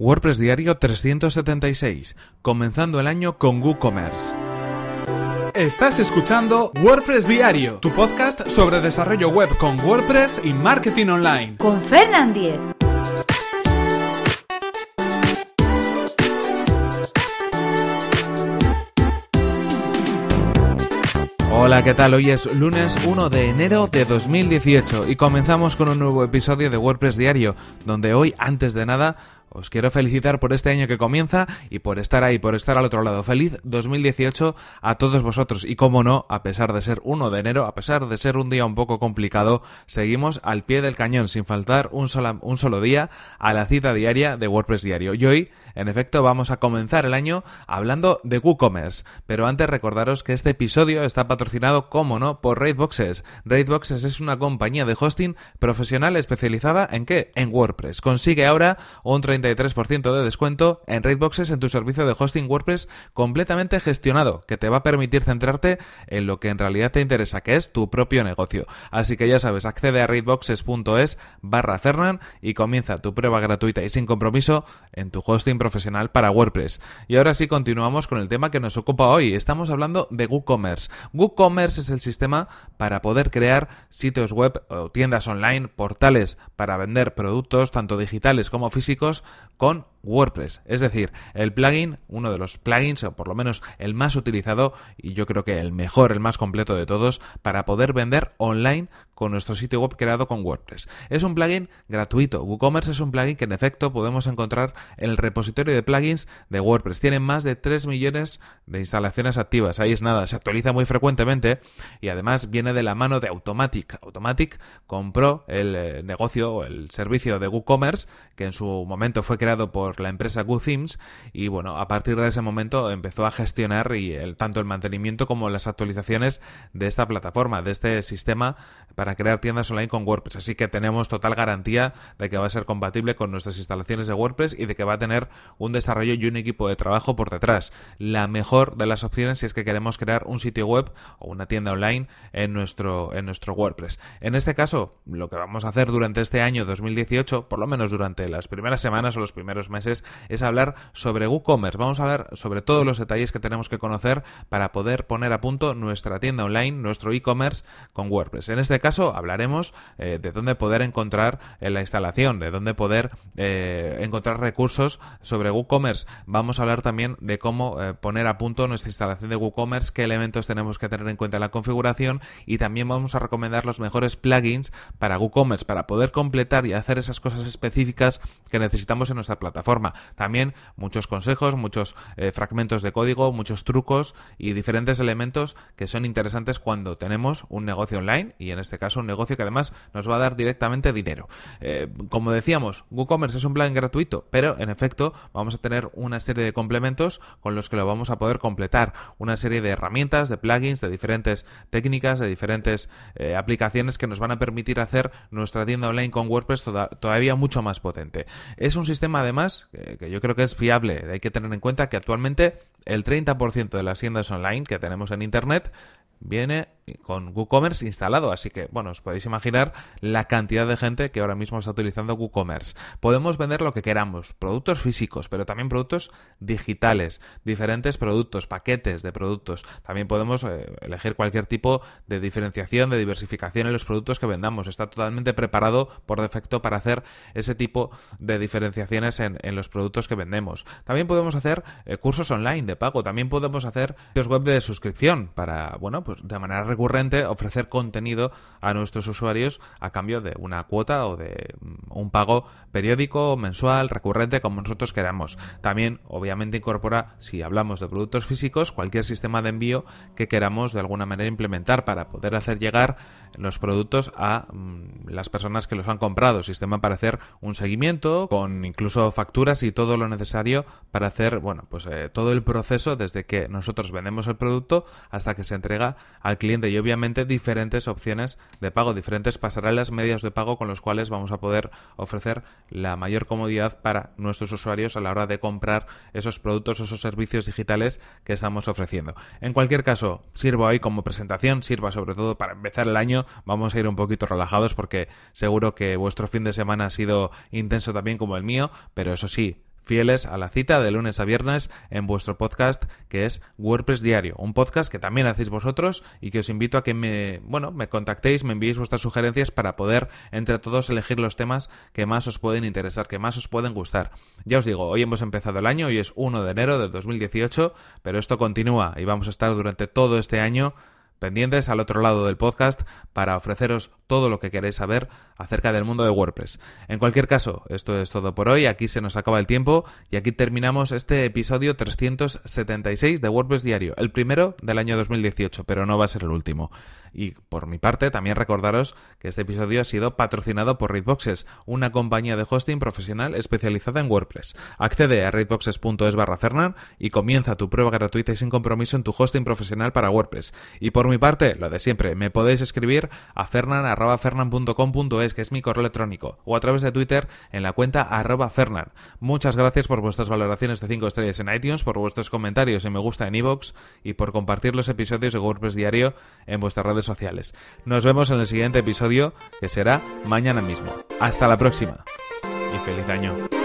WordPress Diario 376, comenzando el año con WooCommerce. Estás escuchando WordPress Diario, tu podcast sobre desarrollo web con WordPress y marketing online. Con Fernand Diez. Hola, ¿qué tal? Hoy es lunes 1 de enero de 2018 y comenzamos con un nuevo episodio de WordPress Diario, donde hoy, antes de nada, os quiero felicitar por este año que comienza y por estar ahí, por estar al otro lado. Feliz 2018 a todos vosotros. Y como no, a pesar de ser 1 de enero, a pesar de ser un día un poco complicado, seguimos al pie del cañón, sin faltar un, un solo día a la cita diaria de WordPress Diario. Y hoy, en efecto, vamos a comenzar el año hablando de WooCommerce. Pero antes recordaros que este episodio está patrocinado, como no, por Raidboxes. Raidboxes es una compañía de hosting profesional especializada en qué? En WordPress. Consigue ahora un 30 33% de descuento en Raidboxes en tu servicio de hosting WordPress completamente gestionado, que te va a permitir centrarte en lo que en realidad te interesa, que es tu propio negocio. Así que ya sabes, accede a raidboxes.es barra Fernan y comienza tu prueba gratuita y sin compromiso en tu hosting profesional para WordPress. Y ahora sí continuamos con el tema que nos ocupa hoy. Estamos hablando de WooCommerce. WooCommerce es el sistema para poder crear sitios web o tiendas online, portales para vender productos tanto digitales como físicos con WordPress. Es decir, el plugin, uno de los plugins, o por lo menos el más utilizado y yo creo que el mejor, el más completo de todos, para poder vender online con nuestro sitio web creado con WordPress. Es un plugin gratuito. WooCommerce es un plugin que en efecto podemos encontrar en el repositorio de plugins de WordPress. Tiene más de 3 millones de instalaciones activas. Ahí es nada, se actualiza muy frecuentemente y además viene de la mano de Automatic. Automatic compró el eh, negocio o el servicio de WooCommerce que en su momento fue creado por la empresa GoThemes y bueno, a partir de ese momento empezó a gestionar y tanto el mantenimiento como las actualizaciones de esta plataforma, de este sistema para crear tiendas online con WordPress. Así que tenemos total garantía de que va a ser compatible con nuestras instalaciones de WordPress y de que va a tener un desarrollo y un equipo de trabajo por detrás. La mejor de las opciones si es que queremos crear un sitio web o una tienda online en nuestro, en nuestro WordPress. En este caso, lo que vamos a hacer durante este año 2018, por lo menos durante las primeras semanas o los primeros meses, es hablar sobre WooCommerce. Vamos a hablar sobre todos los detalles que tenemos que conocer para poder poner a punto nuestra tienda online, nuestro e-commerce con WordPress. En este caso hablaremos eh, de dónde poder encontrar eh, la instalación, de dónde poder eh, encontrar recursos sobre WooCommerce. Vamos a hablar también de cómo poner a punto nuestra instalación de WooCommerce, qué elementos tenemos que tener en cuenta en la configuración y también vamos a recomendar los mejores plugins para WooCommerce para poder completar y hacer esas cosas específicas que necesitamos en nuestra plataforma forma. También muchos consejos, muchos eh, fragmentos de código, muchos trucos y diferentes elementos que son interesantes cuando tenemos un negocio online y en este caso un negocio que además nos va a dar directamente dinero. Eh, como decíamos, WooCommerce es un plan gratuito, pero en efecto vamos a tener una serie de complementos con los que lo vamos a poder completar. Una serie de herramientas, de plugins, de diferentes técnicas, de diferentes eh, aplicaciones que nos van a permitir hacer nuestra tienda online con WordPress todavía mucho más potente. Es un sistema además que, yo creo que es fiable. Hay que tener en cuenta que actualmente el 30% de las tiendas online que tenemos en Internet viene con WooCommerce instalado, así que bueno, os podéis imaginar la cantidad de gente que ahora mismo está utilizando WooCommerce. Podemos vender lo que queramos, productos físicos, pero también productos digitales, diferentes productos, paquetes de productos. También podemos eh, elegir cualquier tipo de diferenciación, de diversificación en los productos que vendamos. Está totalmente preparado por defecto para hacer ese tipo de diferenciaciones en, los productos que vendemos. También podemos hacer eh, cursos online de pago, también podemos hacer web de suscripción para, bueno, pues de manera recurrente ofrecer contenido a nuestros usuarios a cambio de una cuota o de mm, un pago periódico, mensual, recurrente, como nosotros queramos. También, obviamente, incorpora, si hablamos de productos físicos, cualquier sistema de envío que queramos de alguna manera implementar para poder hacer llegar los productos a mm, las personas que los han comprado. Sistema para hacer un seguimiento con incluso facturas y todo lo necesario para hacer, bueno, pues eh, todo el proceso desde que nosotros vendemos el producto hasta que se entrega al cliente y obviamente diferentes opciones de pago, diferentes pasarelas, medios de pago con los cuales vamos a poder ofrecer la mayor comodidad para nuestros usuarios a la hora de comprar esos productos, esos servicios digitales que estamos ofreciendo. En cualquier caso, sirva ahí como presentación, sirva sobre todo para empezar el año, vamos a ir un poquito relajados porque seguro que vuestro fin de semana ha sido intenso también como el mío, pero eso sí, fieles a la cita de lunes a viernes en vuestro podcast que es WordPress Diario, un podcast que también hacéis vosotros y que os invito a que me, bueno, me contactéis, me enviéis vuestras sugerencias para poder entre todos elegir los temas que más os pueden interesar, que más os pueden gustar. Ya os digo, hoy hemos empezado el año, hoy es 1 de enero de 2018, pero esto continúa y vamos a estar durante todo este año pendientes al otro lado del podcast para ofreceros todo lo que queréis saber acerca del mundo de WordPress. En cualquier caso, esto es todo por hoy, aquí se nos acaba el tiempo y aquí terminamos este episodio 376 de WordPress Diario, el primero del año 2018, pero no va a ser el último. Y por mi parte, también recordaros que este episodio ha sido patrocinado por Raidboxes, una compañía de hosting profesional especializada en WordPress. Accede a raidboxes.es barra Fernan y comienza tu prueba gratuita y sin compromiso en tu hosting profesional para WordPress. Y por mi parte, lo de siempre, me podéis escribir a fernan.fernan.com.es, que es mi correo electrónico, o a través de Twitter en la cuenta arroba fernan. Muchas gracias por vuestras valoraciones de 5 estrellas en iTunes, por vuestros comentarios y me gusta en iVoox y por compartir los episodios de WordPress Diario en vuestras redes sociales. Nos vemos en el siguiente episodio, que será mañana mismo. Hasta la próxima y feliz año.